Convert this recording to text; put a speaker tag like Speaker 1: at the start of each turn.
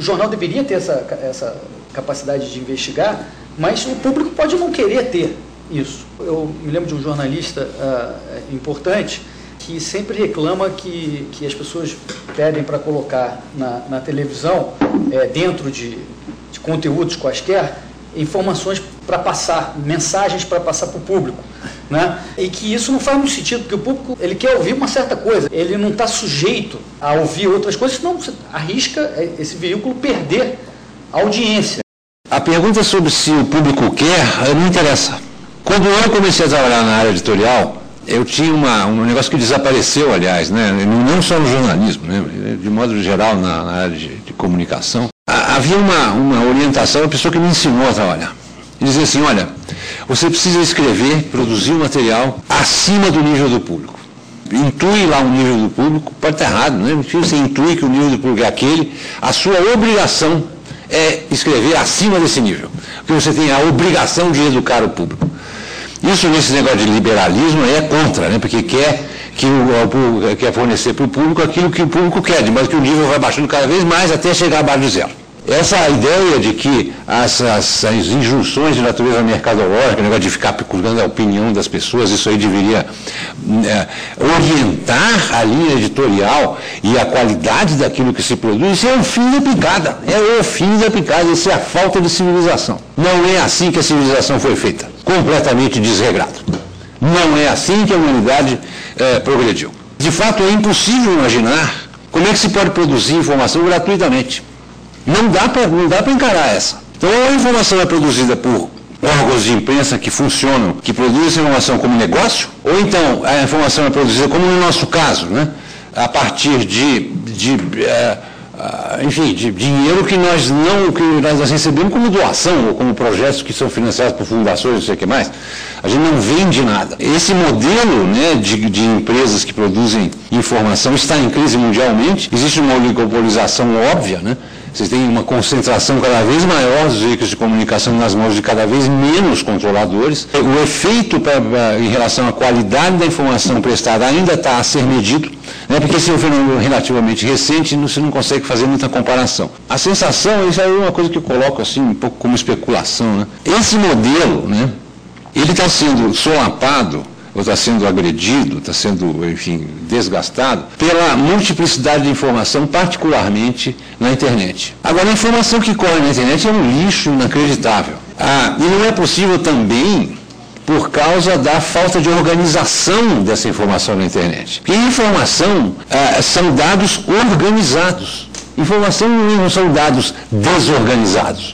Speaker 1: jornal deveria ter essa, essa capacidade de investigar, mas o público pode não querer ter isso. Eu me lembro de um jornalista uh, importante que sempre reclama que, que as pessoas pedem para colocar na, na televisão, é, dentro de, de conteúdos quaisquer, informações para passar, mensagens para passar para o público. Né? E que isso não faz muito sentido, porque o público ele quer ouvir uma certa coisa, ele não está sujeito a ouvir outras coisas, senão você arrisca esse veículo perder a audiência.
Speaker 2: A pergunta sobre se o público quer não interessa. Quando eu comecei a trabalhar na área editorial, eu tinha uma, um negócio que desapareceu, aliás, né? não só no jornalismo, né? de modo geral na, na área de, de comunicação. Havia uma, uma orientação, uma pessoa que me ensinou a trabalhar. Dizia assim, olha, você precisa escrever, produzir um material acima do nível do público. Intui lá o nível do público, pode estar errado, né? Você intui que o nível do público é aquele, a sua obrigação é escrever acima desse nível. Porque você tem a obrigação de educar o público. Isso nesse negócio de liberalismo é contra, né? porque quer, que o, o quer fornecer para o público aquilo que o público quer, de modo que o nível vai baixando cada vez mais até chegar abaixo de zero. Essa ideia de que as, as, as injunções de natureza mercadológica, o negócio de ficar procurando a opinião das pessoas, isso aí deveria é, orientar a linha editorial e a qualidade daquilo que se produz, isso é o fim da picada. É o fim da picada, isso é a falta de civilização. Não é assim que a civilização foi feita, completamente desregrado. Não é assim que a humanidade é, progrediu. De fato, é impossível imaginar como é que se pode produzir informação gratuitamente. Não dá para encarar essa. Então, ou a informação é produzida por órgãos de imprensa que funcionam, que produzem essa informação como negócio, ou então a informação é produzida, como no nosso caso, né, a partir de, de é, enfim, de dinheiro que nós não, que nós recebemos como doação, ou como projetos que são financiados por fundações, não sei o que mais. A gente não vende nada. Esse modelo né, de, de empresas que produzem informação está em crise mundialmente. Existe uma oligopolização óbvia, né? Vocês têm uma concentração cada vez maior dos veículos de comunicação nas mãos de cada vez menos controladores. O efeito pra, em relação à qualidade da informação prestada ainda está a ser medido, né, porque esse é um fenômeno relativamente recente e você não consegue fazer muita comparação. A sensação, isso é uma coisa que eu coloco assim, um pouco como especulação. Né? Esse modelo, né, ele está sendo solapado ou está sendo agredido, está sendo, enfim, desgastado pela multiplicidade de informação, particularmente na internet. Agora, a informação que corre na internet é um lixo inacreditável. Ah, e não é possível também por causa da falta de organização dessa informação na internet. Porque informação ah, são dados organizados. Informação não são dados desorganizados.